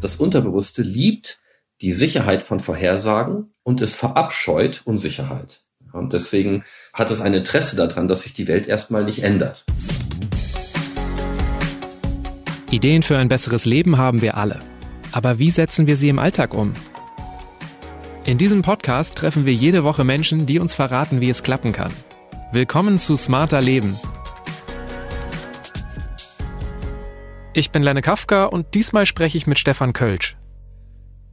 Das Unterbewusste liebt die Sicherheit von Vorhersagen und es verabscheut Unsicherheit. Und deswegen hat es ein Interesse daran, dass sich die Welt erstmal nicht ändert. Ideen für ein besseres Leben haben wir alle. Aber wie setzen wir sie im Alltag um? In diesem Podcast treffen wir jede Woche Menschen, die uns verraten, wie es klappen kann. Willkommen zu Smarter Leben. Ich bin Lenne Kafka und diesmal spreche ich mit Stefan Kölsch.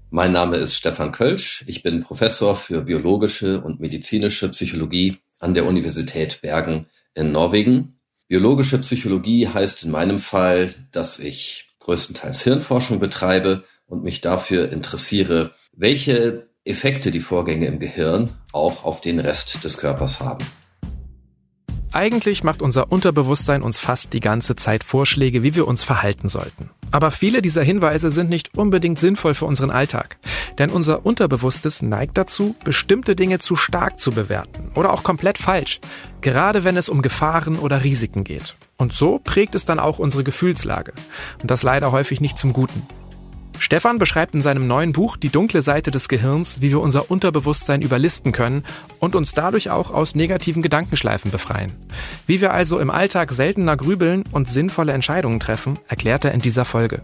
Mein Name ist Stefan Kölsch. Ich bin Professor für biologische und medizinische Psychologie an der Universität Bergen in Norwegen. Biologische Psychologie heißt in meinem Fall, dass ich größtenteils Hirnforschung betreibe und mich dafür interessiere, welche Effekte die Vorgänge im Gehirn auch auf den Rest des Körpers haben. Eigentlich macht unser Unterbewusstsein uns fast die ganze Zeit Vorschläge, wie wir uns verhalten sollten. Aber viele dieser Hinweise sind nicht unbedingt sinnvoll für unseren Alltag. Denn unser Unterbewusstes neigt dazu, bestimmte Dinge zu stark zu bewerten oder auch komplett falsch, gerade wenn es um Gefahren oder Risiken geht. Und so prägt es dann auch unsere Gefühlslage. Und das leider häufig nicht zum Guten. Stefan beschreibt in seinem neuen Buch Die dunkle Seite des Gehirns, wie wir unser Unterbewusstsein überlisten können und uns dadurch auch aus negativen Gedankenschleifen befreien. Wie wir also im Alltag seltener grübeln und sinnvolle Entscheidungen treffen, erklärt er in dieser Folge.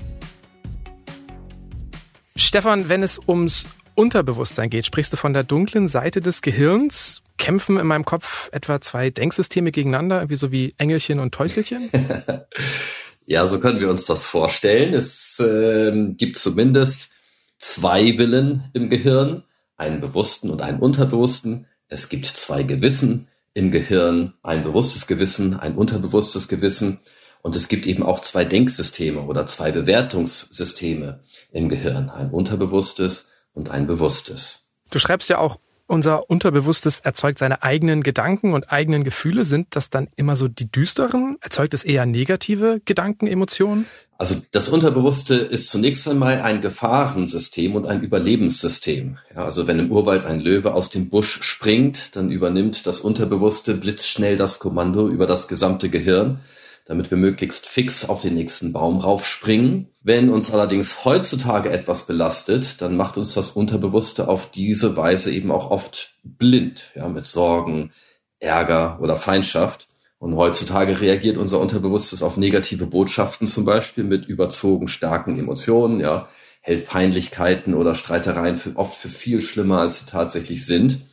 Stefan, wenn es ums Unterbewusstsein geht, sprichst du von der dunklen Seite des Gehirns. Kämpfen in meinem Kopf etwa zwei Denksysteme gegeneinander, wie so wie Engelchen und Teufelchen? Ja, so können wir uns das vorstellen. Es äh, gibt zumindest zwei Willen im Gehirn, einen bewussten und einen unterbewussten. Es gibt zwei Gewissen im Gehirn, ein bewusstes Gewissen, ein unterbewusstes Gewissen. Und es gibt eben auch zwei Denksysteme oder zwei Bewertungssysteme im Gehirn, ein unterbewusstes und ein bewusstes. Du schreibst ja auch unser Unterbewusstes erzeugt seine eigenen Gedanken und eigenen Gefühle. Sind das dann immer so die düsteren? Erzeugt es eher negative Gedanken, Emotionen? Also das Unterbewusste ist zunächst einmal ein Gefahrensystem und ein Überlebenssystem. Ja, also wenn im Urwald ein Löwe aus dem Busch springt, dann übernimmt das Unterbewusste blitzschnell das Kommando über das gesamte Gehirn damit wir möglichst fix auf den nächsten Baum raufspringen. Wenn uns allerdings heutzutage etwas belastet, dann macht uns das Unterbewusste auf diese Weise eben auch oft blind, ja, mit Sorgen, Ärger oder Feindschaft. Und heutzutage reagiert unser Unterbewusstes auf negative Botschaften zum Beispiel mit überzogen starken Emotionen, ja, hält Peinlichkeiten oder Streitereien für, oft für viel schlimmer, als sie tatsächlich sind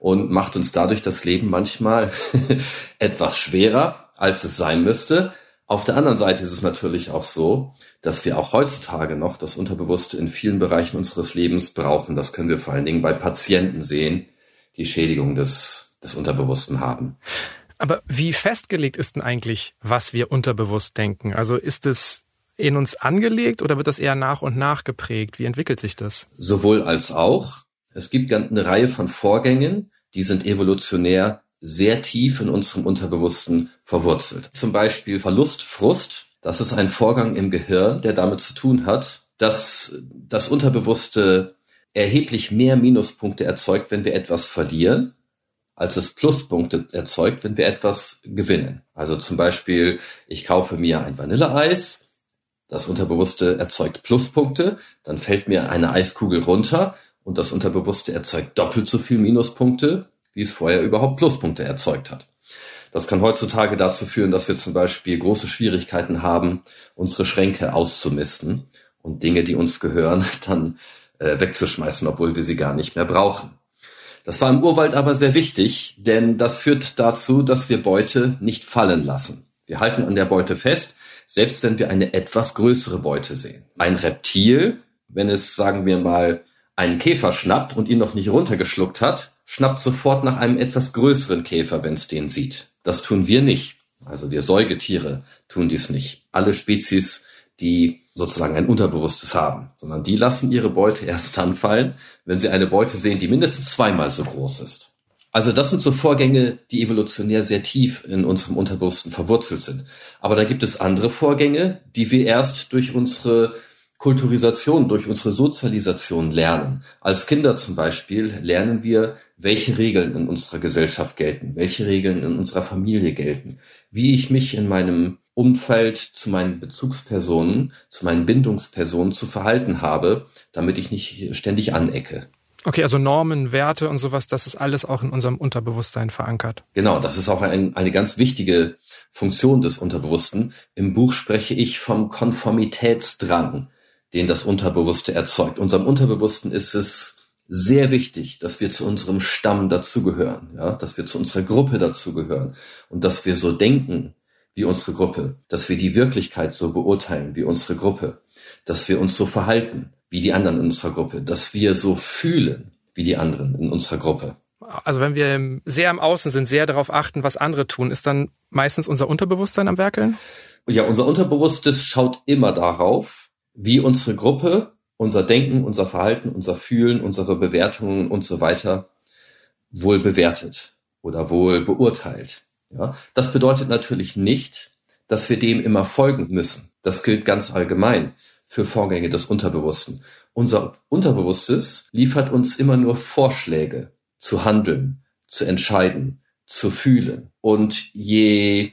und macht uns dadurch das Leben manchmal etwas schwerer als es sein müsste. Auf der anderen Seite ist es natürlich auch so, dass wir auch heutzutage noch das Unterbewusste in vielen Bereichen unseres Lebens brauchen. Das können wir vor allen Dingen bei Patienten sehen, die Schädigung des, des Unterbewussten haben. Aber wie festgelegt ist denn eigentlich, was wir unterbewusst denken? Also ist es in uns angelegt oder wird das eher nach und nach geprägt? Wie entwickelt sich das? Sowohl als auch. Es gibt eine Reihe von Vorgängen, die sind evolutionär sehr tief in unserem Unterbewussten verwurzelt. Zum Beispiel Verlust, Frust. Das ist ein Vorgang im Gehirn, der damit zu tun hat, dass das Unterbewusste erheblich mehr Minuspunkte erzeugt, wenn wir etwas verlieren, als es Pluspunkte erzeugt, wenn wir etwas gewinnen. Also zum Beispiel, ich kaufe mir ein Vanilleeis, das Unterbewusste erzeugt Pluspunkte, dann fällt mir eine Eiskugel runter und das Unterbewusste erzeugt doppelt so viel Minuspunkte, wie es vorher überhaupt Pluspunkte erzeugt hat. Das kann heutzutage dazu führen, dass wir zum Beispiel große Schwierigkeiten haben, unsere Schränke auszumisten und Dinge, die uns gehören, dann äh, wegzuschmeißen, obwohl wir sie gar nicht mehr brauchen. Das war im Urwald aber sehr wichtig, denn das führt dazu, dass wir Beute nicht fallen lassen. Wir halten an der Beute fest, selbst wenn wir eine etwas größere Beute sehen. Ein Reptil, wenn es, sagen wir mal, einen Käfer schnappt und ihn noch nicht runtergeschluckt hat, schnappt sofort nach einem etwas größeren Käfer, wenn es den sieht. Das tun wir nicht. Also wir Säugetiere tun dies nicht. Alle Spezies, die sozusagen ein Unterbewusstes haben, sondern die lassen ihre Beute erst dann fallen, wenn sie eine Beute sehen, die mindestens zweimal so groß ist. Also das sind so Vorgänge, die evolutionär sehr tief in unserem Unterbewussten verwurzelt sind. Aber da gibt es andere Vorgänge, die wir erst durch unsere Kulturisation, durch unsere Sozialisation lernen. Als Kinder zum Beispiel lernen wir, welche Regeln in unserer Gesellschaft gelten, welche Regeln in unserer Familie gelten, wie ich mich in meinem Umfeld, zu meinen Bezugspersonen, zu meinen Bindungspersonen zu verhalten habe, damit ich nicht ständig anecke. Okay, also Normen, Werte und sowas, das ist alles auch in unserem Unterbewusstsein verankert. Genau, das ist auch ein, eine ganz wichtige Funktion des Unterbewussten. Im Buch spreche ich vom Konformitätsdrang, den das Unterbewusste erzeugt. Unserem Unterbewussten ist es sehr wichtig, dass wir zu unserem Stamm dazugehören, ja, dass wir zu unserer Gruppe dazugehören und dass wir so denken wie unsere Gruppe, dass wir die Wirklichkeit so beurteilen wie unsere Gruppe, dass wir uns so verhalten wie die anderen in unserer Gruppe, dass wir so fühlen wie die anderen in unserer Gruppe. Also wenn wir sehr im Außen sind, sehr darauf achten, was andere tun, ist dann meistens unser Unterbewusstsein am Werkeln? Ja, unser Unterbewusstes schaut immer darauf, wie unsere Gruppe unser Denken, unser Verhalten, unser Fühlen, unsere Bewertungen und so weiter wohl bewertet oder wohl beurteilt. Ja, das bedeutet natürlich nicht, dass wir dem immer folgen müssen. Das gilt ganz allgemein für Vorgänge des Unterbewussten. Unser Unterbewusstes liefert uns immer nur Vorschläge zu handeln, zu entscheiden, zu fühlen. Und je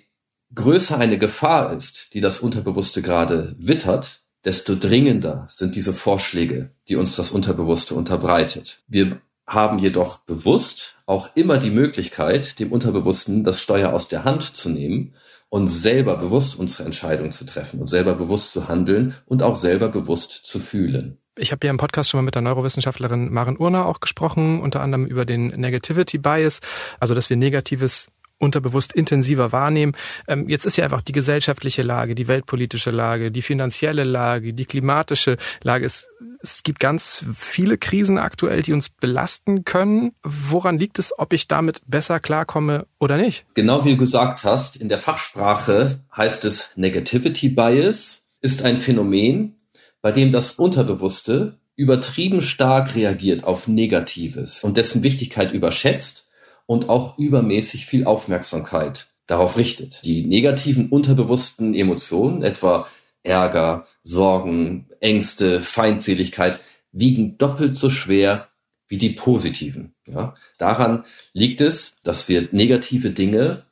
größer eine Gefahr ist, die das Unterbewusste gerade wittert, desto dringender sind diese Vorschläge, die uns das Unterbewusste unterbreitet. Wir haben jedoch bewusst auch immer die Möglichkeit, dem Unterbewussten das Steuer aus der Hand zu nehmen und selber bewusst unsere Entscheidung zu treffen und selber bewusst zu handeln und auch selber bewusst zu fühlen. Ich habe ja im Podcast schon mal mit der Neurowissenschaftlerin Maren Urner auch gesprochen, unter anderem über den Negativity Bias, also dass wir Negatives unterbewusst intensiver wahrnehmen. Ähm, jetzt ist ja einfach die gesellschaftliche Lage, die weltpolitische Lage, die finanzielle Lage, die klimatische Lage. Es, es gibt ganz viele Krisen aktuell, die uns belasten können. Woran liegt es, ob ich damit besser klarkomme oder nicht? Genau wie du gesagt hast, in der Fachsprache heißt es Negativity Bias ist ein Phänomen, bei dem das Unterbewusste übertrieben stark reagiert auf Negatives und dessen Wichtigkeit überschätzt und auch übermäßig viel Aufmerksamkeit darauf richtet. Die negativen unterbewussten Emotionen, etwa Ärger, Sorgen, Ängste, Feindseligkeit, wiegen doppelt so schwer wie die positiven. Ja? Daran liegt es, dass wir negative Dinge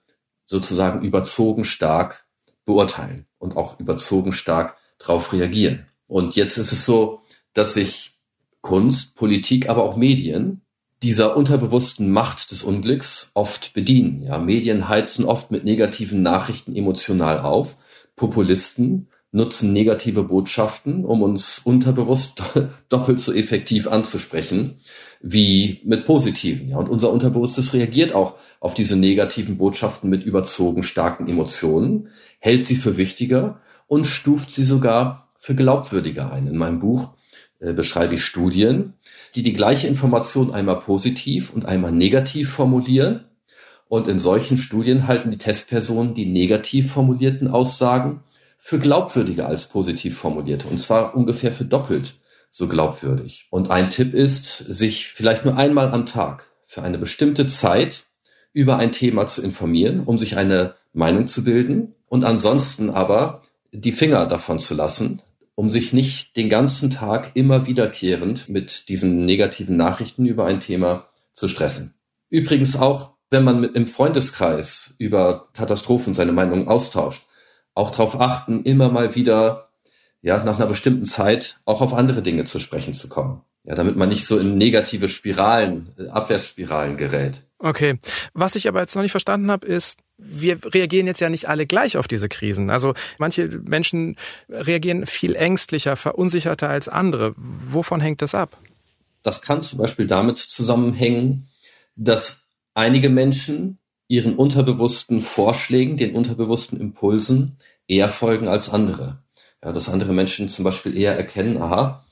sozusagen überzogen stark beurteilen und auch überzogen stark darauf reagieren. Und jetzt ist es so, dass sich Kunst, Politik, aber auch Medien dieser unterbewussten Macht des Unglücks oft bedienen. Ja, Medien heizen oft mit negativen Nachrichten emotional auf. Populisten nutzen negative Botschaften, um uns unterbewusst doppelt so effektiv anzusprechen wie mit positiven. Ja, und unser Unterbewusstes reagiert auch auf diese negativen Botschaften mit überzogen starken Emotionen, hält sie für wichtiger und stuft sie sogar für glaubwürdiger ein. In meinem Buch beschreibe ich Studien, die die gleiche Information einmal positiv und einmal negativ formulieren. Und in solchen Studien halten die Testpersonen die negativ formulierten Aussagen für glaubwürdiger als positiv formulierte. Und zwar ungefähr für doppelt so glaubwürdig. Und ein Tipp ist, sich vielleicht nur einmal am Tag für eine bestimmte Zeit über ein Thema zu informieren, um sich eine Meinung zu bilden und ansonsten aber die Finger davon zu lassen, um sich nicht den ganzen Tag immer wiederkehrend mit diesen negativen Nachrichten über ein Thema zu stressen. Übrigens auch, wenn man mit im Freundeskreis über Katastrophen seine Meinung austauscht, auch darauf achten, immer mal wieder, ja, nach einer bestimmten Zeit auch auf andere Dinge zu sprechen zu kommen. Ja, damit man nicht so in negative Spiralen, äh, Abwärtsspiralen gerät. Okay. Was ich aber jetzt noch nicht verstanden habe, ist, wir reagieren jetzt ja nicht alle gleich auf diese Krisen. Also manche Menschen reagieren viel ängstlicher, verunsicherter als andere. Wovon hängt das ab? Das kann zum Beispiel damit zusammenhängen, dass einige Menschen ihren unterbewussten Vorschlägen, den unterbewussten Impulsen eher folgen als andere. Ja, dass andere Menschen zum Beispiel eher erkennen, aha,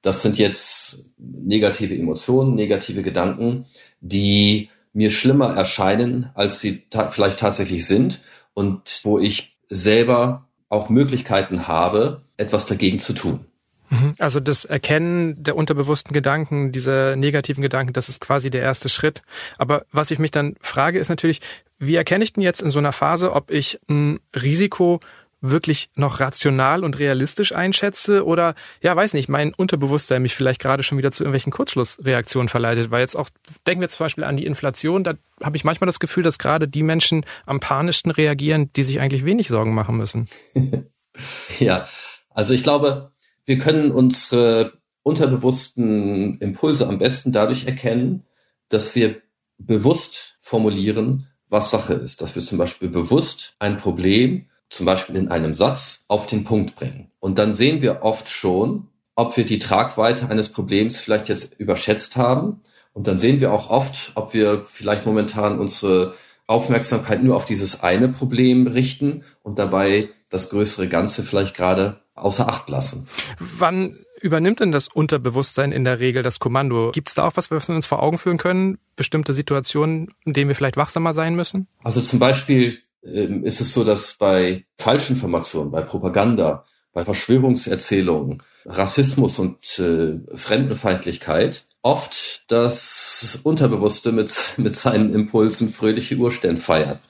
das sind jetzt negative Emotionen, negative Gedanken, die mir schlimmer erscheinen, als sie ta vielleicht tatsächlich sind und wo ich selber auch Möglichkeiten habe, etwas dagegen zu tun. Mhm. Also das Erkennen der unterbewussten Gedanken, dieser negativen Gedanken, das ist quasi der erste Schritt. Aber was ich mich dann frage, ist natürlich, wie erkenne ich denn jetzt in so einer Phase, ob ich ein Risiko wirklich noch rational und realistisch einschätze? Oder, ja, weiß nicht, mein Unterbewusstsein mich vielleicht gerade schon wieder zu irgendwelchen Kurzschlussreaktionen verleitet, weil jetzt auch, denken wir zum Beispiel an die Inflation, da habe ich manchmal das Gefühl, dass gerade die Menschen am panischsten reagieren, die sich eigentlich wenig Sorgen machen müssen. ja, also ich glaube, wir können unsere unterbewussten Impulse am besten dadurch erkennen, dass wir bewusst formulieren, was Sache ist, dass wir zum Beispiel bewusst ein Problem zum Beispiel in einem Satz auf den Punkt bringen. Und dann sehen wir oft schon, ob wir die Tragweite eines Problems vielleicht jetzt überschätzt haben. Und dann sehen wir auch oft, ob wir vielleicht momentan unsere Aufmerksamkeit nur auf dieses eine Problem richten und dabei das größere Ganze vielleicht gerade außer Acht lassen. Wann übernimmt denn das Unterbewusstsein in der Regel das Kommando? Gibt es da auch was, was wir uns vor Augen führen können? Bestimmte Situationen, in denen wir vielleicht wachsamer sein müssen? Also zum Beispiel ähm, ist es so, dass bei Falschinformationen, bei Propaganda, bei Verschwörungserzählungen, Rassismus und äh, Fremdenfeindlichkeit oft das Unterbewusste mit, mit seinen Impulsen fröhliche Urstände feiert.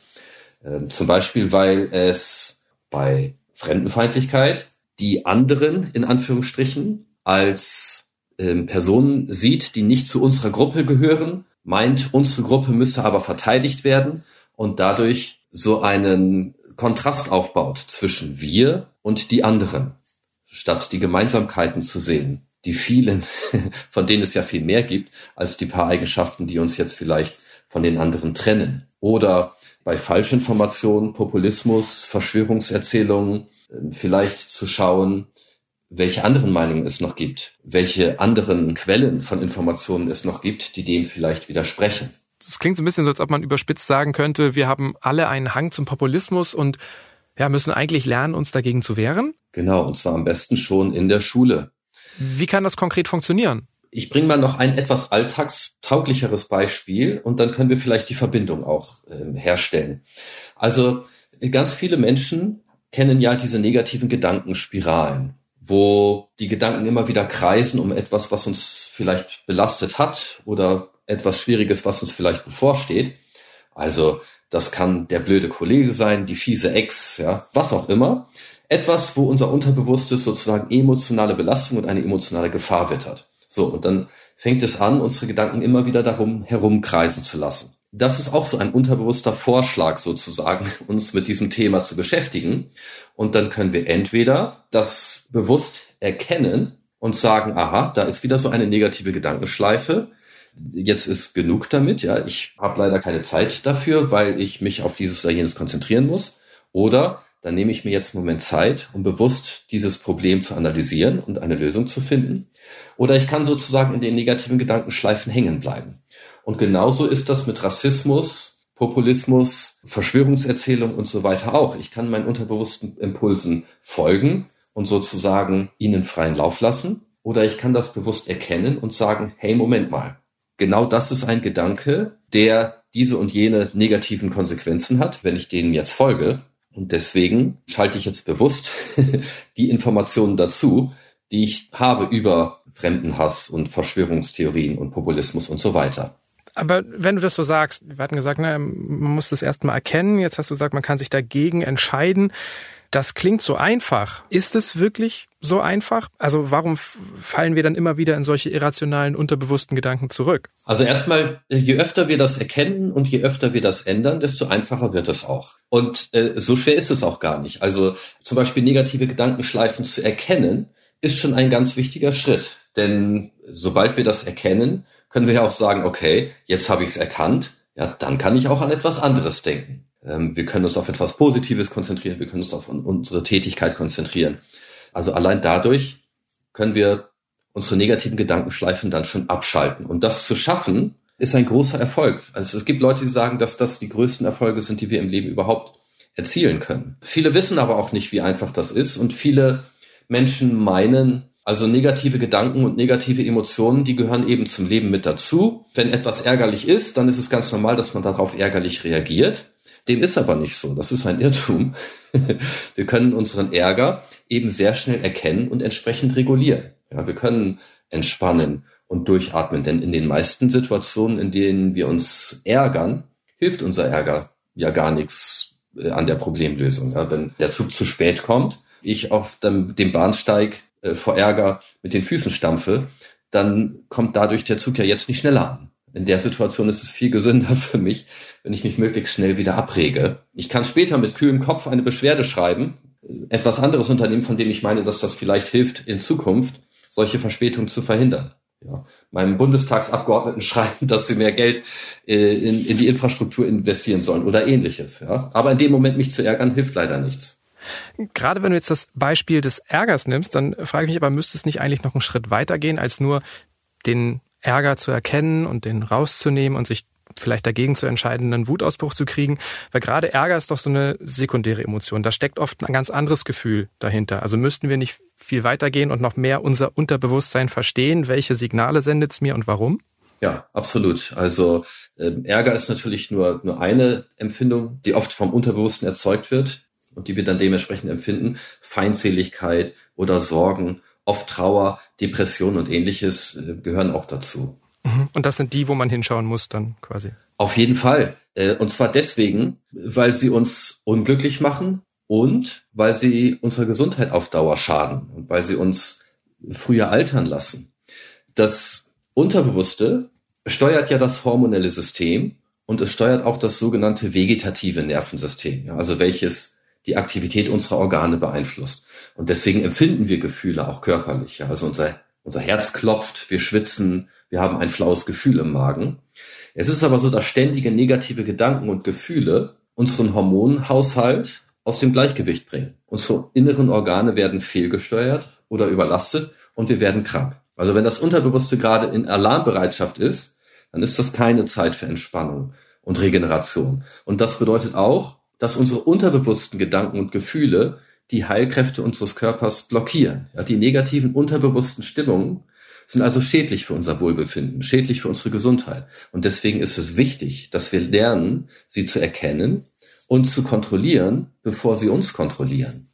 Ähm, zum Beispiel, weil es bei Fremdenfeindlichkeit die anderen in Anführungsstrichen als ähm, Personen sieht, die nicht zu unserer Gruppe gehören, meint, unsere Gruppe müsse aber verteidigt werden und dadurch so einen Kontrast aufbaut zwischen wir und die anderen, statt die Gemeinsamkeiten zu sehen, die vielen, von denen es ja viel mehr gibt, als die paar Eigenschaften, die uns jetzt vielleicht von den anderen trennen. Oder bei Falschinformationen, Populismus, Verschwörungserzählungen, ähm, vielleicht zu schauen, welche anderen Meinungen es noch gibt, welche anderen Quellen von Informationen es noch gibt, die dem vielleicht widersprechen. Es klingt so ein bisschen so, als ob man überspitzt sagen könnte, wir haben alle einen Hang zum Populismus und ja, müssen eigentlich lernen, uns dagegen zu wehren. Genau, und zwar am besten schon in der Schule. Wie kann das konkret funktionieren? Ich bringe mal noch ein etwas alltagstauglicheres Beispiel und dann können wir vielleicht die Verbindung auch äh, herstellen. Also ganz viele Menschen kennen ja diese negativen Gedankenspiralen, wo die Gedanken immer wieder kreisen um etwas, was uns vielleicht belastet hat oder etwas Schwieriges, was uns vielleicht bevorsteht. Also das kann der blöde Kollege sein, die fiese Ex, ja, was auch immer. Etwas, wo unser Unterbewusstes sozusagen emotionale Belastung und eine emotionale Gefahr wittert. So, und dann fängt es an, unsere Gedanken immer wieder darum herumkreisen zu lassen das ist auch so ein unterbewusster Vorschlag sozusagen, uns mit diesem Thema zu beschäftigen. Und dann können wir entweder das bewusst erkennen und sagen, aha, da ist wieder so eine negative Gedankenschleife. Jetzt ist genug damit, ja. Ich habe leider keine Zeit dafür, weil ich mich auf dieses oder jenes konzentrieren muss. Oder dann nehme ich mir jetzt einen Moment Zeit, um bewusst dieses Problem zu analysieren und eine Lösung zu finden. Oder ich kann sozusagen in den negativen Gedankenschleifen hängen bleiben. Und genauso ist das mit Rassismus, Populismus, Verschwörungserzählung und so weiter auch. Ich kann meinen unterbewussten Impulsen folgen und sozusagen ihnen freien Lauf lassen. Oder ich kann das bewusst erkennen und sagen, hey, Moment mal. Genau das ist ein Gedanke, der diese und jene negativen Konsequenzen hat, wenn ich denen jetzt folge. Und deswegen schalte ich jetzt bewusst die Informationen dazu, die ich habe über Fremdenhass und Verschwörungstheorien und Populismus und so weiter. Aber wenn du das so sagst, wir hatten gesagt, ne, man muss das erstmal erkennen. Jetzt hast du gesagt, man kann sich dagegen entscheiden. Das klingt so einfach. Ist es wirklich so einfach? Also warum fallen wir dann immer wieder in solche irrationalen, unterbewussten Gedanken zurück? Also erstmal, je öfter wir das erkennen und je öfter wir das ändern, desto einfacher wird es auch. Und äh, so schwer ist es auch gar nicht. Also zum Beispiel negative Gedankenschleifen zu erkennen, ist schon ein ganz wichtiger Schritt. Denn sobald wir das erkennen, können wir ja auch sagen, okay, jetzt habe ich es erkannt, ja, dann kann ich auch an etwas anderes denken. Ähm, wir können uns auf etwas Positives konzentrieren, wir können uns auf unsere Tätigkeit konzentrieren. Also allein dadurch können wir unsere negativen Gedankenschleifen dann schon abschalten. Und das zu schaffen, ist ein großer Erfolg. Also es gibt Leute, die sagen, dass das die größten Erfolge sind, die wir im Leben überhaupt erzielen können. Viele wissen aber auch nicht, wie einfach das ist und viele Menschen meinen, also negative Gedanken und negative Emotionen, die gehören eben zum Leben mit dazu. Wenn etwas ärgerlich ist, dann ist es ganz normal, dass man darauf ärgerlich reagiert. Dem ist aber nicht so. Das ist ein Irrtum. wir können unseren Ärger eben sehr schnell erkennen und entsprechend regulieren. Ja, wir können entspannen und durchatmen, denn in den meisten Situationen, in denen wir uns ärgern, hilft unser Ärger ja gar nichts äh, an der Problemlösung. Ja, wenn der Zug zu spät kommt, ich auf dem, Bahnsteig äh, vor Ärger mit den Füßen stampfe, dann kommt dadurch der Zug ja jetzt nicht schneller an. In der Situation ist es viel gesünder für mich, wenn ich mich möglichst schnell wieder abrege. Ich kann später mit kühlem Kopf eine Beschwerde schreiben, etwas anderes unternehmen, von dem ich meine, dass das vielleicht hilft, in Zukunft solche Verspätungen zu verhindern. Ja, meinem Bundestagsabgeordneten schreiben, dass sie mehr Geld äh, in, in die Infrastruktur investieren sollen oder ähnliches. Ja. Aber in dem Moment mich zu ärgern, hilft leider nichts. Gerade wenn du jetzt das Beispiel des Ärgers nimmst, dann frage ich mich aber, müsste es nicht eigentlich noch einen Schritt weitergehen, als nur den Ärger zu erkennen und den rauszunehmen und sich vielleicht dagegen zu entscheiden, einen Wutausbruch zu kriegen, weil gerade Ärger ist doch so eine sekundäre Emotion. Da steckt oft ein ganz anderes Gefühl dahinter. Also müssten wir nicht viel weitergehen und noch mehr unser Unterbewusstsein verstehen, welche Signale sendet es mir und warum? Ja, absolut. Also äh, Ärger ist natürlich nur, nur eine Empfindung, die oft vom Unterbewussten erzeugt wird und die wir dann dementsprechend empfinden. Feindseligkeit oder Sorgen, oft Trauer, Depression und ähnliches äh, gehören auch dazu. Mhm. Und das sind die, wo man hinschauen muss dann quasi. Auf jeden Fall. Äh, und zwar deswegen, weil sie uns unglücklich machen und weil sie unserer Gesundheit auf Dauer schaden und weil sie uns früher altern lassen. Das Unterbewusste steuert ja das hormonelle System und es steuert auch das sogenannte vegetative Nervensystem, also welches die Aktivität unserer Organe beeinflusst. Und deswegen empfinden wir Gefühle auch körperlich. Also unser, unser Herz klopft, wir schwitzen, wir haben ein flaues Gefühl im Magen. Es ist aber so, dass ständige negative Gedanken und Gefühle unseren Hormonhaushalt aus dem Gleichgewicht bringen. Unsere inneren Organe werden fehlgesteuert oder überlastet und wir werden krank. Also wenn das Unterbewusste gerade in Alarmbereitschaft ist, dann ist das keine Zeit für Entspannung und Regeneration. Und das bedeutet auch, dass unsere unterbewussten Gedanken und Gefühle die Heilkräfte unseres Körpers blockieren. Ja, die negativen unterbewussten Stimmungen sind also schädlich für unser Wohlbefinden, schädlich für unsere Gesundheit. Und deswegen ist es wichtig, dass wir lernen, sie zu erkennen und zu kontrollieren, bevor sie uns kontrollieren.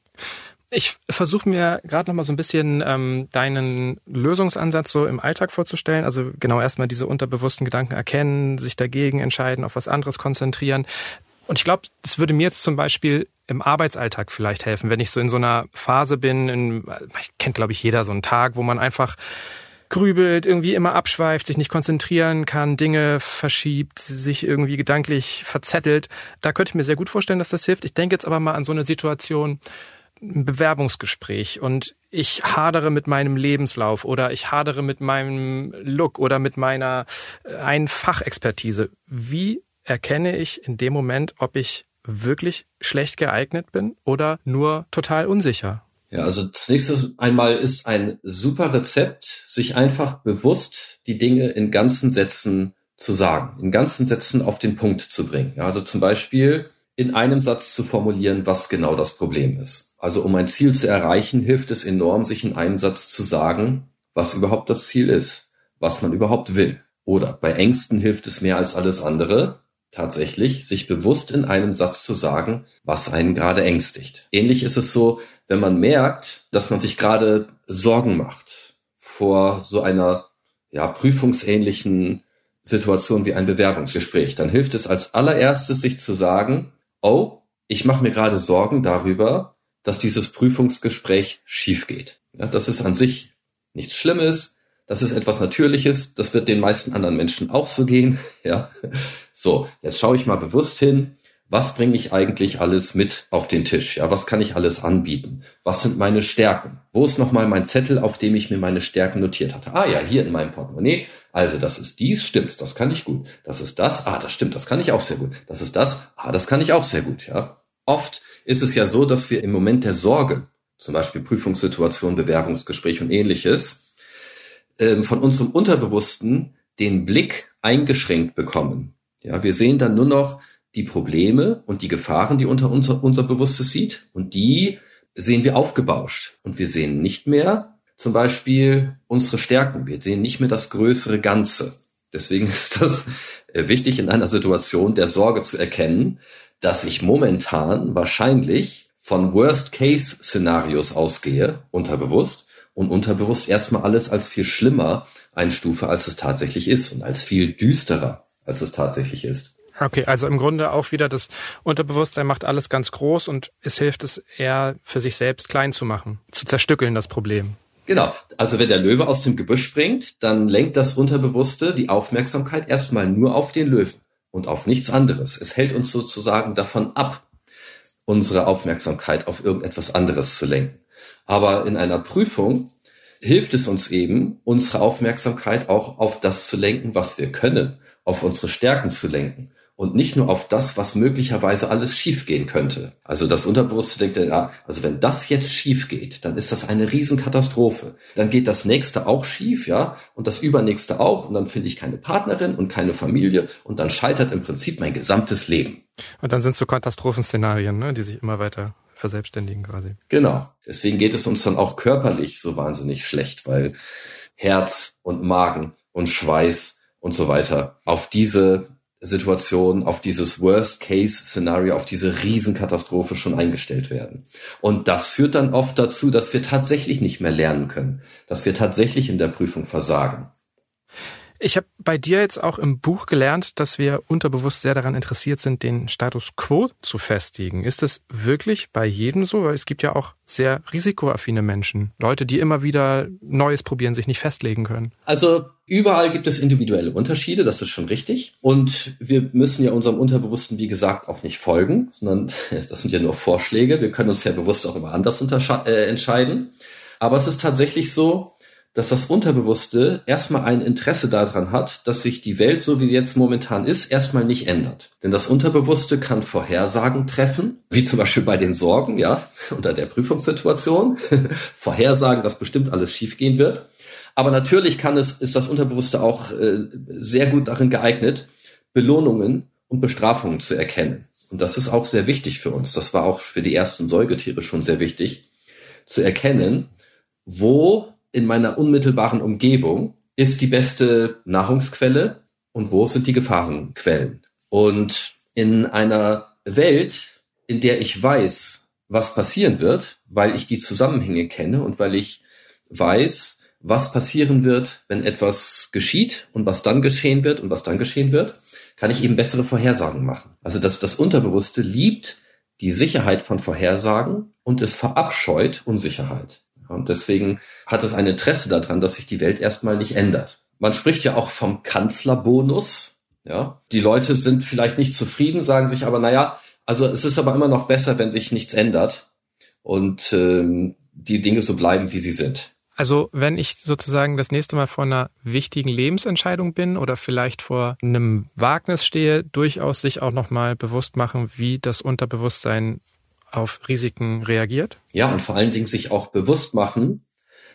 Ich versuche mir gerade noch mal so ein bisschen ähm, deinen Lösungsansatz so im Alltag vorzustellen. Also genau erstmal diese unterbewussten Gedanken erkennen, sich dagegen entscheiden, auf was anderes konzentrieren. Und ich glaube, das würde mir jetzt zum Beispiel im Arbeitsalltag vielleicht helfen, wenn ich so in so einer Phase bin, in, kennt glaube ich jeder so einen Tag, wo man einfach grübelt, irgendwie immer abschweift, sich nicht konzentrieren kann, Dinge verschiebt, sich irgendwie gedanklich verzettelt. Da könnte ich mir sehr gut vorstellen, dass das hilft. Ich denke jetzt aber mal an so eine Situation, ein Bewerbungsgespräch und ich hadere mit meinem Lebenslauf oder ich hadere mit meinem Look oder mit meiner äh, einen Fachexpertise. Wie erkenne ich in dem Moment, ob ich wirklich schlecht geeignet bin oder nur total unsicher? Ja, also zunächst einmal ist ein super Rezept, sich einfach bewusst die Dinge in ganzen Sätzen zu sagen, in ganzen Sätzen auf den Punkt zu bringen. Ja, also zum Beispiel in einem Satz zu formulieren, was genau das Problem ist. Also um ein Ziel zu erreichen, hilft es enorm, sich in einem Satz zu sagen, was überhaupt das Ziel ist, was man überhaupt will. Oder bei Ängsten hilft es mehr als alles andere, tatsächlich sich bewusst in einem Satz zu sagen, was einen gerade ängstigt. Ähnlich ist es so, wenn man merkt, dass man sich gerade Sorgen macht vor so einer ja, prüfungsähnlichen Situation wie ein Bewerbungsgespräch, dann hilft es als allererstes, sich zu sagen, oh, ich mache mir gerade Sorgen darüber, dass dieses Prüfungsgespräch schief geht. Ja, das ist an sich nichts Schlimmes, das ist etwas Natürliches, das wird den meisten anderen Menschen auch so gehen. Ja, so, jetzt schaue ich mal bewusst hin, was bringe ich eigentlich alles mit auf den Tisch? Ja, was kann ich alles anbieten? Was sind meine Stärken? Wo ist nochmal mein Zettel, auf dem ich mir meine Stärken notiert hatte? Ah ja, hier in meinem Portemonnaie. Also das ist dies, stimmt, das kann ich gut. Das ist das, ah, das stimmt, das kann ich auch sehr gut. Das ist das, ah, das kann ich auch sehr gut, ja. Oft ist es ja so, dass wir im Moment der Sorge, zum Beispiel Prüfungssituation, Bewerbungsgespräch und ähnliches, ähm, von unserem Unterbewussten den Blick eingeschränkt bekommen. Ja, wir sehen dann nur noch die Probleme und die Gefahren, die unter unser, unser Bewusstes sieht. Und die sehen wir aufgebauscht. Und wir sehen nicht mehr zum Beispiel unsere Stärken. Wir sehen nicht mehr das größere Ganze. Deswegen ist das äh, wichtig in einer Situation der Sorge zu erkennen, dass ich momentan wahrscheinlich von Worst-Case-Szenarios ausgehe, unterbewusst, und unterbewusst erstmal alles als viel schlimmer einstufe, als es tatsächlich ist und als viel düsterer, als es tatsächlich ist. Okay, also im Grunde auch wieder das Unterbewusstsein macht alles ganz groß und es hilft es eher für sich selbst klein zu machen, zu zerstückeln das Problem. Genau. Also wenn der Löwe aus dem Gebüsch springt, dann lenkt das Unterbewusste die Aufmerksamkeit erstmal nur auf den Löwen und auf nichts anderes. Es hält uns sozusagen davon ab, unsere Aufmerksamkeit auf irgendetwas anderes zu lenken. Aber in einer Prüfung hilft es uns eben, unsere Aufmerksamkeit auch auf das zu lenken, was wir können, auf unsere Stärken zu lenken und nicht nur auf das, was möglicherweise alles schiefgehen könnte. Also das Unterbewusste denkt dann, ja, also wenn das jetzt schief geht, dann ist das eine Riesenkatastrophe. Dann geht das nächste auch schief, ja, und das übernächste auch, und dann finde ich keine Partnerin und keine Familie und dann scheitert im Prinzip mein gesamtes Leben. Und dann sind so Katastrophenszenarien, ne, die sich immer weiter verselbstständigen quasi. Genau. Deswegen geht es uns dann auch körperlich so wahnsinnig schlecht, weil Herz und Magen und Schweiß und so weiter auf diese Situation, auf dieses Worst-Case-Szenario, auf diese Riesenkatastrophe schon eingestellt werden. Und das führt dann oft dazu, dass wir tatsächlich nicht mehr lernen können, dass wir tatsächlich in der Prüfung versagen. Ich habe bei dir jetzt auch im Buch gelernt, dass wir unterbewusst sehr daran interessiert sind, den Status quo zu festigen. Ist das wirklich bei jedem so? Weil es gibt ja auch sehr risikoaffine Menschen, Leute, die immer wieder Neues probieren, sich nicht festlegen können. Also überall gibt es individuelle Unterschiede, das ist schon richtig. Und wir müssen ja unserem Unterbewussten, wie gesagt, auch nicht folgen, sondern das sind ja nur Vorschläge. Wir können uns ja bewusst auch immer anders äh, entscheiden. Aber es ist tatsächlich so, dass das Unterbewusste erstmal ein Interesse daran hat, dass sich die Welt, so wie sie jetzt momentan ist, erstmal nicht ändert. Denn das Unterbewusste kann Vorhersagen treffen, wie zum Beispiel bei den Sorgen, ja, unter der Prüfungssituation. Vorhersagen, dass bestimmt alles schiefgehen wird. Aber natürlich kann es, ist das Unterbewusste auch äh, sehr gut darin geeignet, Belohnungen und Bestrafungen zu erkennen. Und das ist auch sehr wichtig für uns. Das war auch für die ersten Säugetiere schon sehr wichtig, zu erkennen, wo in meiner unmittelbaren Umgebung ist die beste Nahrungsquelle und wo sind die Gefahrenquellen. Und in einer Welt, in der ich weiß, was passieren wird, weil ich die Zusammenhänge kenne und weil ich weiß, was passieren wird, wenn etwas geschieht und was dann geschehen wird und was dann geschehen wird, kann ich eben bessere Vorhersagen machen. Also dass das Unterbewusste liebt die Sicherheit von Vorhersagen und es verabscheut Unsicherheit. Und deswegen hat es ein Interesse daran, dass sich die Welt erstmal nicht ändert. Man spricht ja auch vom Kanzlerbonus. Ja, die Leute sind vielleicht nicht zufrieden, sagen sich aber, naja, also es ist aber immer noch besser, wenn sich nichts ändert und ähm, die Dinge so bleiben, wie sie sind. Also wenn ich sozusagen das nächste Mal vor einer wichtigen Lebensentscheidung bin oder vielleicht vor einem Wagnis stehe, durchaus sich auch nochmal bewusst machen, wie das Unterbewusstsein auf Risiken reagiert? Ja, und vor allen Dingen sich auch bewusst machen,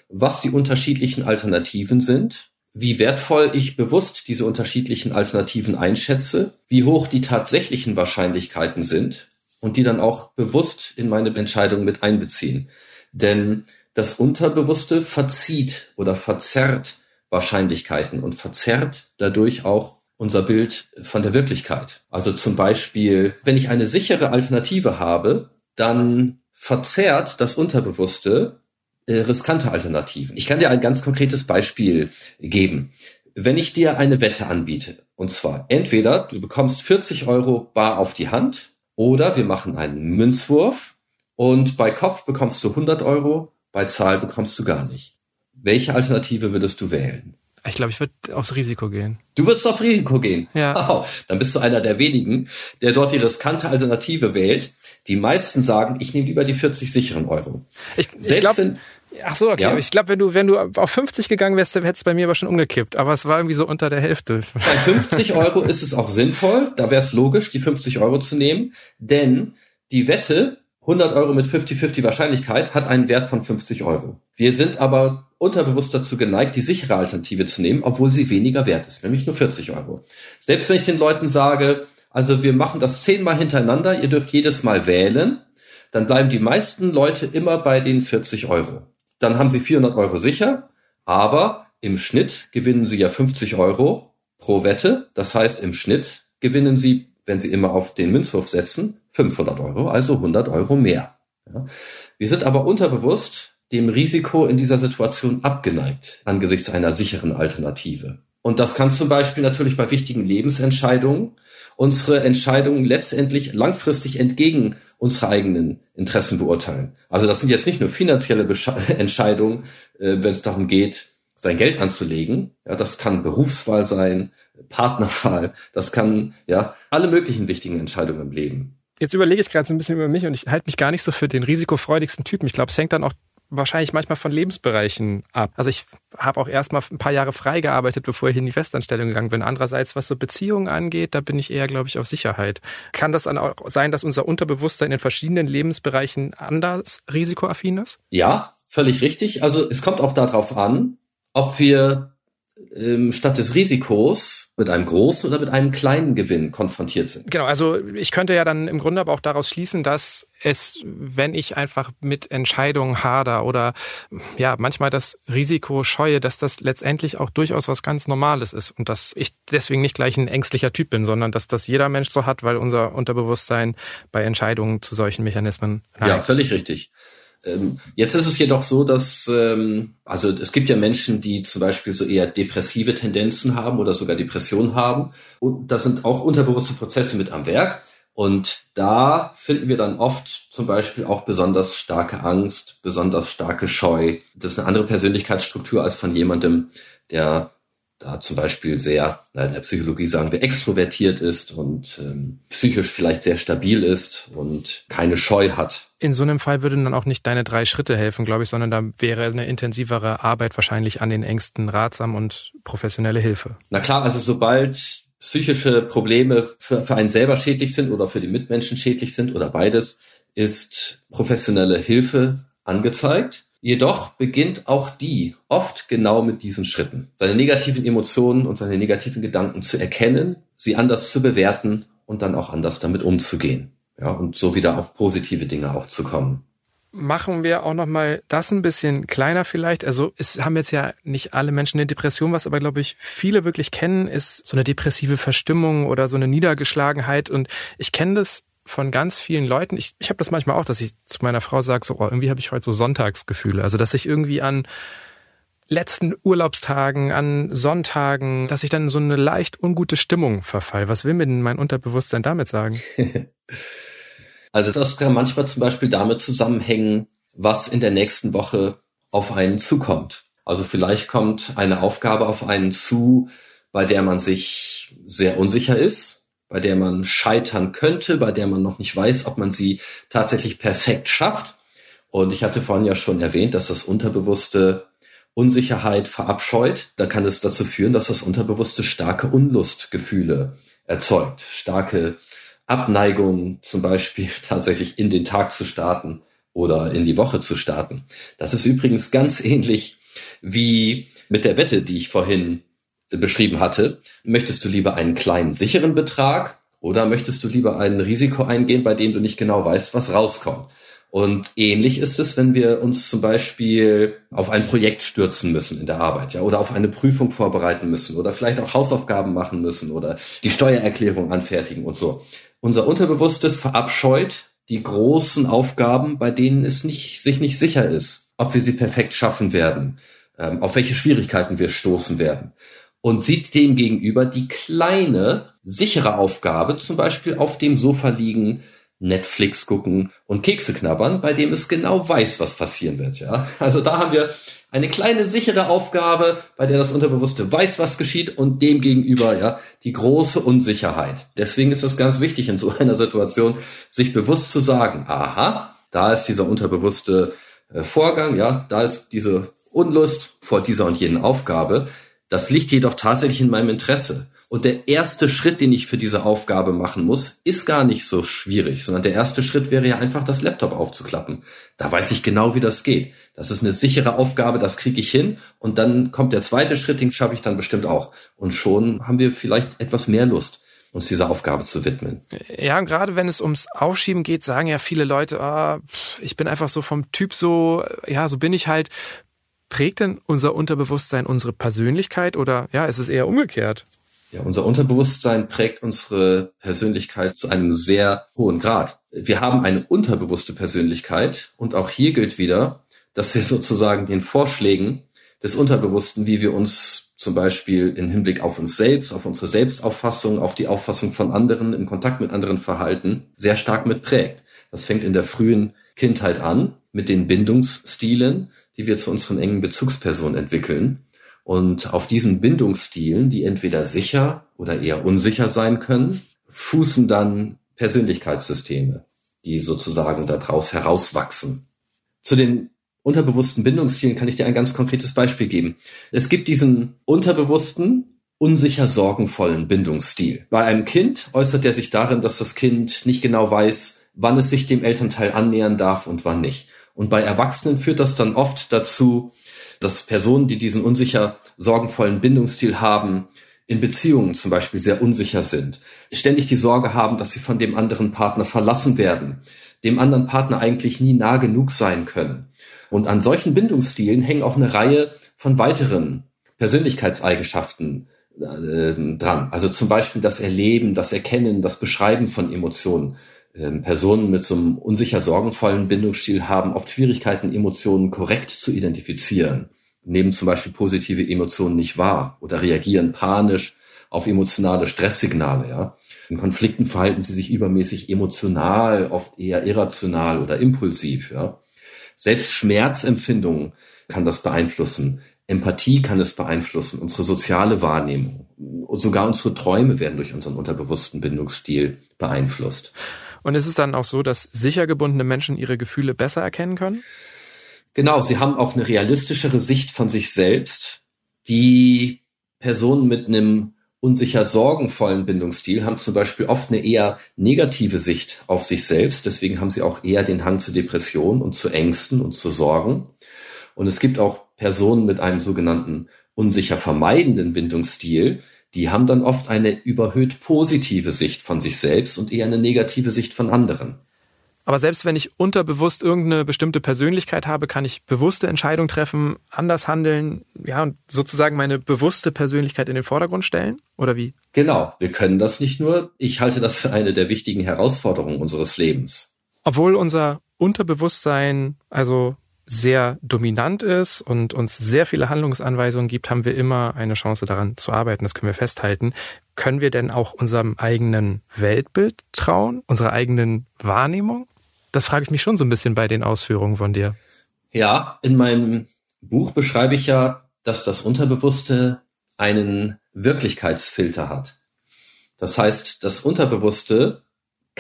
was die unterschiedlichen Alternativen sind, wie wertvoll ich bewusst diese unterschiedlichen Alternativen einschätze, wie hoch die tatsächlichen Wahrscheinlichkeiten sind und die dann auch bewusst in meine Entscheidung mit einbeziehen. Denn das Unterbewusste verzieht oder verzerrt Wahrscheinlichkeiten und verzerrt dadurch auch unser Bild von der Wirklichkeit. Also zum Beispiel, wenn ich eine sichere Alternative habe, dann verzerrt das Unterbewusste äh, riskante Alternativen. Ich kann dir ein ganz konkretes Beispiel geben. Wenn ich dir eine Wette anbiete, und zwar entweder du bekommst 40 Euro bar auf die Hand oder wir machen einen Münzwurf und bei Kopf bekommst du 100 Euro, bei Zahl bekommst du gar nicht. Welche Alternative würdest du wählen? Ich glaube, ich würde aufs Risiko gehen. Du würdest auf Risiko gehen? Ja. Wow. Dann bist du einer der wenigen, der dort die riskante Alternative wählt. Die meisten sagen, ich nehme lieber die 40 sicheren Euro. Ich, ich glaube, ach so, okay. Ja? Ich glaube, wenn du, wenn du auf 50 gegangen wärst, hätte es bei mir aber schon umgekippt. Aber es war irgendwie so unter der Hälfte. Bei 50 Euro ist es auch sinnvoll. Da wäre es logisch, die 50 Euro zu nehmen. Denn die Wette 100 Euro mit 50-50 Wahrscheinlichkeit hat einen Wert von 50 Euro. Wir sind aber unterbewusst dazu geneigt, die sichere Alternative zu nehmen, obwohl sie weniger wert ist, nämlich nur 40 Euro. Selbst wenn ich den Leuten sage, also wir machen das zehnmal hintereinander, ihr dürft jedes Mal wählen, dann bleiben die meisten Leute immer bei den 40 Euro. Dann haben sie 400 Euro sicher, aber im Schnitt gewinnen sie ja 50 Euro pro Wette. Das heißt, im Schnitt gewinnen sie, wenn sie immer auf den Münzwurf setzen, 500 Euro, also 100 Euro mehr. Ja. Wir sind aber unterbewusst dem Risiko in dieser Situation abgeneigt angesichts einer sicheren Alternative. Und das kann zum Beispiel natürlich bei wichtigen Lebensentscheidungen unsere Entscheidungen letztendlich langfristig entgegen unsere eigenen Interessen beurteilen. Also das sind jetzt nicht nur finanzielle Besche Entscheidungen, äh, wenn es darum geht, sein Geld anzulegen. Ja, das kann Berufswahl sein, Partnerwahl, das kann ja alle möglichen wichtigen Entscheidungen im Leben. Jetzt überlege ich gerade so ein bisschen über mich und ich halte mich gar nicht so für den risikofreudigsten Typen. Ich glaube, es hängt dann auch wahrscheinlich manchmal von Lebensbereichen ab. Also ich habe auch erst mal ein paar Jahre frei gearbeitet, bevor ich in die Festanstellung gegangen bin. Andererseits, was so Beziehungen angeht, da bin ich eher, glaube ich, auf Sicherheit. Kann das dann auch sein, dass unser Unterbewusstsein in verschiedenen Lebensbereichen anders risikoaffin ist? Ja, völlig richtig. Also es kommt auch darauf an, ob wir ähm, statt des Risikos mit einem großen oder mit einem kleinen Gewinn konfrontiert sind. Genau, also ich könnte ja dann im Grunde aber auch daraus schließen, dass es, wenn ich einfach mit Entscheidungen hader oder ja, manchmal das Risiko scheue, dass das letztendlich auch durchaus was ganz Normales ist und dass ich deswegen nicht gleich ein ängstlicher Typ bin, sondern dass das jeder Mensch so hat, weil unser Unterbewusstsein bei Entscheidungen zu solchen Mechanismen neigt. Ja, völlig richtig. Ähm, jetzt ist es jedoch so, dass ähm, also es gibt ja Menschen, die zum Beispiel so eher depressive Tendenzen haben oder sogar Depressionen haben. Und da sind auch unterbewusste Prozesse mit am Werk. Und da finden wir dann oft zum Beispiel auch besonders starke Angst, besonders starke Scheu. Das ist eine andere Persönlichkeitsstruktur als von jemandem, der da zum Beispiel sehr, in der Psychologie sagen wir, extrovertiert ist und ähm, psychisch vielleicht sehr stabil ist und keine Scheu hat. In so einem Fall würden dann auch nicht deine drei Schritte helfen, glaube ich, sondern da wäre eine intensivere Arbeit wahrscheinlich an den Ängsten ratsam und professionelle Hilfe. Na klar, also sobald psychische Probleme für, für einen selber schädlich sind oder für die Mitmenschen schädlich sind oder beides, ist professionelle Hilfe angezeigt. Jedoch beginnt auch die oft genau mit diesen Schritten. Seine negativen Emotionen und seine negativen Gedanken zu erkennen, sie anders zu bewerten und dann auch anders damit umzugehen. Ja, und so wieder auf positive Dinge auch zu kommen. Machen wir auch nochmal das ein bisschen kleiner vielleicht. Also es haben jetzt ja nicht alle Menschen eine Depression, was aber glaube ich viele wirklich kennen, ist so eine depressive Verstimmung oder so eine Niedergeschlagenheit. Und ich kenne das von ganz vielen Leuten. Ich, ich habe das manchmal auch, dass ich zu meiner Frau sage, so oh, irgendwie habe ich heute so Sonntagsgefühle. Also dass ich irgendwie an letzten Urlaubstagen, an Sonntagen, dass ich dann so eine leicht ungute Stimmung verfall. Was will mir denn mein Unterbewusstsein damit sagen? also das kann manchmal zum Beispiel damit zusammenhängen, was in der nächsten Woche auf einen zukommt. Also vielleicht kommt eine Aufgabe auf einen zu, bei der man sich sehr unsicher ist, bei der man scheitern könnte, bei der man noch nicht weiß, ob man sie tatsächlich perfekt schafft. Und ich hatte vorhin ja schon erwähnt, dass das Unterbewusste Unsicherheit verabscheut. Da kann es dazu führen, dass das Unterbewusste starke Unlustgefühle erzeugt, starke Abneigung, zum Beispiel tatsächlich in den Tag zu starten oder in die Woche zu starten. Das ist übrigens ganz ähnlich wie mit der Wette, die ich vorhin beschrieben hatte. Möchtest du lieber einen kleinen sicheren Betrag oder möchtest du lieber ein Risiko eingehen, bei dem du nicht genau weißt, was rauskommt? Und ähnlich ist es, wenn wir uns zum Beispiel auf ein Projekt stürzen müssen in der Arbeit, ja, oder auf eine Prüfung vorbereiten müssen oder vielleicht auch Hausaufgaben machen müssen oder die Steuererklärung anfertigen und so. Unser Unterbewusstes verabscheut die großen Aufgaben, bei denen es nicht, sich nicht sicher ist, ob wir sie perfekt schaffen werden, ähm, auf welche Schwierigkeiten wir stoßen werden und sieht dem gegenüber die kleine, sichere Aufgabe, zum Beispiel auf dem Sofa liegen, Netflix gucken und Kekse knabbern, bei dem es genau weiß, was passieren wird. Ja, also da haben wir eine kleine sichere Aufgabe, bei der das Unterbewusste weiß, was geschieht und dem gegenüber ja die große Unsicherheit. Deswegen ist es ganz wichtig in so einer Situation, sich bewusst zu sagen: Aha, da ist dieser unterbewusste äh, Vorgang, ja, da ist diese Unlust vor dieser und jenen Aufgabe. Das liegt jedoch tatsächlich in meinem Interesse. Und der erste Schritt, den ich für diese Aufgabe machen muss, ist gar nicht so schwierig, sondern der erste Schritt wäre ja einfach, das Laptop aufzuklappen. Da weiß ich genau, wie das geht. Das ist eine sichere Aufgabe, das kriege ich hin. Und dann kommt der zweite Schritt, den schaffe ich dann bestimmt auch. Und schon haben wir vielleicht etwas mehr Lust uns dieser Aufgabe zu widmen. Ja, und gerade wenn es ums Aufschieben geht, sagen ja viele Leute, ah, ich bin einfach so vom Typ so, ja, so bin ich halt. Prägt denn unser Unterbewusstsein unsere Persönlichkeit oder ja, ist es eher umgekehrt? Ja, unser Unterbewusstsein prägt unsere Persönlichkeit zu einem sehr hohen Grad. Wir haben eine unterbewusste Persönlichkeit und auch hier gilt wieder, dass wir sozusagen den Vorschlägen des Unterbewussten, wie wir uns zum Beispiel im Hinblick auf uns selbst, auf unsere Selbstauffassung, auf die Auffassung von anderen, im Kontakt mit anderen Verhalten, sehr stark mitprägt. Das fängt in der frühen Kindheit an mit den Bindungsstilen, die wir zu unseren engen Bezugspersonen entwickeln. Und auf diesen Bindungsstilen, die entweder sicher oder eher unsicher sein können, fußen dann Persönlichkeitssysteme, die sozusagen daraus herauswachsen. Zu den unterbewussten Bindungsstilen kann ich dir ein ganz konkretes Beispiel geben. Es gibt diesen unterbewussten, unsicher sorgenvollen Bindungsstil. Bei einem Kind äußert er sich darin, dass das Kind nicht genau weiß, wann es sich dem Elternteil annähern darf und wann nicht. Und bei Erwachsenen führt das dann oft dazu, dass Personen, die diesen unsicher sorgenvollen Bindungsstil haben, in Beziehungen zum Beispiel sehr unsicher sind, ständig die Sorge haben, dass sie von dem anderen Partner verlassen werden, dem anderen Partner eigentlich nie nah genug sein können und an solchen Bindungsstilen hängen auch eine Reihe von weiteren Persönlichkeitseigenschaften äh, dran. Also zum Beispiel das Erleben, das Erkennen, das Beschreiben von Emotionen. Ähm, Personen mit so einem unsicher sorgenvollen Bindungsstil haben oft Schwierigkeiten, Emotionen korrekt zu identifizieren, nehmen zum Beispiel positive Emotionen nicht wahr oder reagieren panisch auf emotionale Stresssignale. Ja. In Konflikten verhalten sie sich übermäßig emotional, oft eher irrational oder impulsiv. Ja. Selbst Schmerzempfindungen kann das beeinflussen. Empathie kann es beeinflussen, unsere soziale Wahrnehmung und sogar unsere Träume werden durch unseren unterbewussten Bindungsstil beeinflusst. Und ist es dann auch so, dass sicher gebundene Menschen ihre Gefühle besser erkennen können? Genau, sie haben auch eine realistischere Sicht von sich selbst. Die Personen mit einem unsicher sorgenvollen Bindungsstil haben zum Beispiel oft eine eher negative Sicht auf sich selbst. Deswegen haben sie auch eher den Hang zu Depressionen und zu Ängsten und zu Sorgen. Und es gibt auch Personen mit einem sogenannten unsicher vermeidenden Bindungsstil, die haben dann oft eine überhöht positive Sicht von sich selbst und eher eine negative Sicht von anderen. Aber selbst wenn ich unterbewusst irgendeine bestimmte Persönlichkeit habe, kann ich bewusste Entscheidungen treffen, anders handeln, ja, und sozusagen meine bewusste Persönlichkeit in den Vordergrund stellen? Oder wie? Genau, wir können das nicht nur. Ich halte das für eine der wichtigen Herausforderungen unseres Lebens. Obwohl unser Unterbewusstsein also sehr dominant ist und uns sehr viele Handlungsanweisungen gibt, haben wir immer eine Chance daran zu arbeiten. Das können wir festhalten. Können wir denn auch unserem eigenen Weltbild trauen, unserer eigenen Wahrnehmung? Das frage ich mich schon so ein bisschen bei den Ausführungen von dir. Ja, in meinem Buch beschreibe ich ja, dass das Unterbewusste einen Wirklichkeitsfilter hat. Das heißt, das Unterbewusste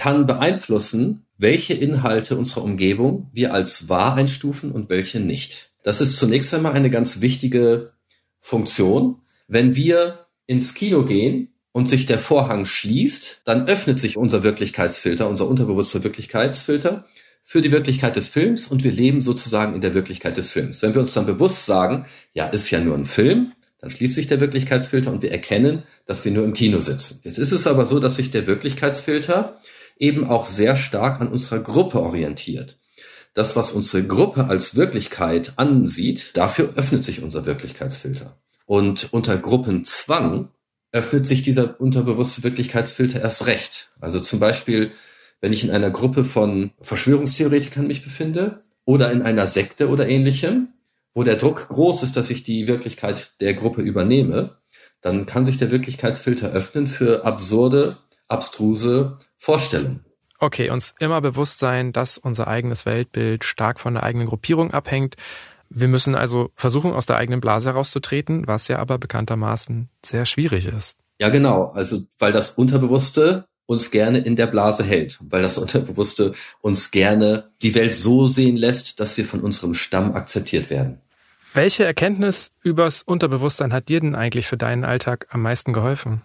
kann beeinflussen, welche Inhalte unserer Umgebung wir als wahr einstufen und welche nicht. Das ist zunächst einmal eine ganz wichtige Funktion. Wenn wir ins Kino gehen und sich der Vorhang schließt, dann öffnet sich unser Wirklichkeitsfilter, unser unterbewusster Wirklichkeitsfilter für die Wirklichkeit des Films und wir leben sozusagen in der Wirklichkeit des Films. Wenn wir uns dann bewusst sagen, ja, ist ja nur ein Film, dann schließt sich der Wirklichkeitsfilter und wir erkennen, dass wir nur im Kino sitzen. Jetzt ist es aber so, dass sich der Wirklichkeitsfilter eben auch sehr stark an unserer Gruppe orientiert. Das, was unsere Gruppe als Wirklichkeit ansieht, dafür öffnet sich unser Wirklichkeitsfilter. Und unter Gruppenzwang öffnet sich dieser unterbewusste Wirklichkeitsfilter erst recht. Also zum Beispiel, wenn ich in einer Gruppe von Verschwörungstheoretikern mich befinde oder in einer Sekte oder ähnlichem, wo der Druck groß ist, dass ich die Wirklichkeit der Gruppe übernehme, dann kann sich der Wirklichkeitsfilter öffnen für absurde, abstruse Vorstellungen. Okay, uns immer bewusst sein, dass unser eigenes Weltbild stark von der eigenen Gruppierung abhängt wir müssen also versuchen, aus der eigenen Blase herauszutreten, was ja aber bekanntermaßen sehr schwierig ist. Ja, genau. Also, weil das Unterbewusste uns gerne in der Blase hält, weil das Unterbewusste uns gerne die Welt so sehen lässt, dass wir von unserem Stamm akzeptiert werden. Welche Erkenntnis übers Unterbewusstsein hat dir denn eigentlich für deinen Alltag am meisten geholfen?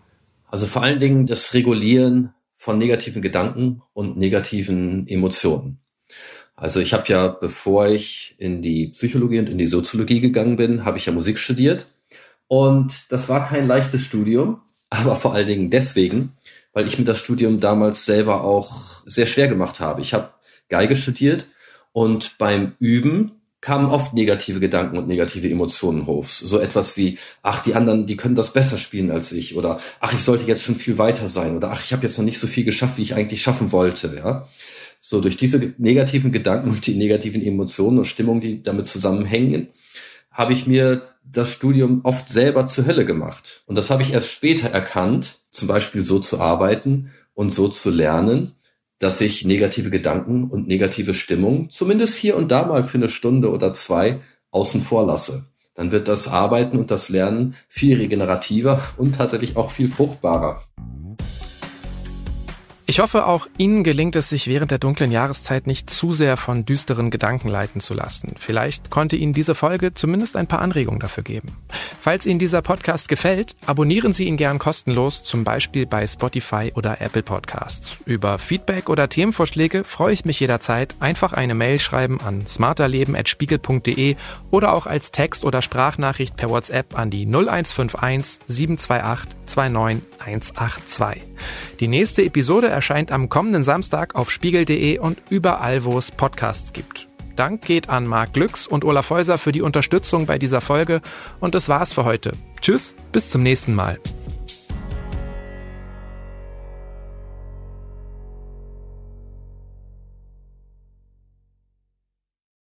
Also vor allen Dingen das Regulieren von negativen Gedanken und negativen Emotionen. Also ich habe ja, bevor ich in die Psychologie und in die Soziologie gegangen bin, habe ich ja Musik studiert. Und das war kein leichtes Studium, aber vor allen Dingen deswegen, weil ich mir das Studium damals selber auch sehr schwer gemacht habe. Ich habe Geige studiert und beim Üben kamen oft negative Gedanken und negative Emotionen hoch. So etwas wie, ach, die anderen, die können das besser spielen als ich oder ach, ich sollte jetzt schon viel weiter sein oder ach, ich habe jetzt noch nicht so viel geschafft, wie ich eigentlich schaffen wollte, ja. So durch diese negativen Gedanken und die negativen Emotionen und Stimmungen, die damit zusammenhängen, habe ich mir das Studium oft selber zur Hölle gemacht. Und das habe ich erst später erkannt, zum Beispiel so zu arbeiten und so zu lernen, dass ich negative Gedanken und negative Stimmung zumindest hier und da mal für eine Stunde oder zwei außen vor lasse. Dann wird das Arbeiten und das Lernen viel regenerativer und tatsächlich auch viel fruchtbarer. Ich hoffe, auch Ihnen gelingt es, sich während der dunklen Jahreszeit nicht zu sehr von düsteren Gedanken leiten zu lassen. Vielleicht konnte Ihnen diese Folge zumindest ein paar Anregungen dafür geben. Falls Ihnen dieser Podcast gefällt, abonnieren Sie ihn gern kostenlos, zum Beispiel bei Spotify oder Apple Podcasts. Über Feedback oder Themenvorschläge freue ich mich jederzeit. Einfach eine Mail schreiben an smarterleben.spiegel.de oder auch als Text- oder Sprachnachricht per WhatsApp an die 0151 728 29182. Die nächste Episode erscheint am kommenden Samstag auf spiegel.de und überall, wo es Podcasts gibt. Dank geht an Marc Glücks und Olaf Häuser für die Unterstützung bei dieser Folge und das war's für heute. Tschüss, bis zum nächsten Mal.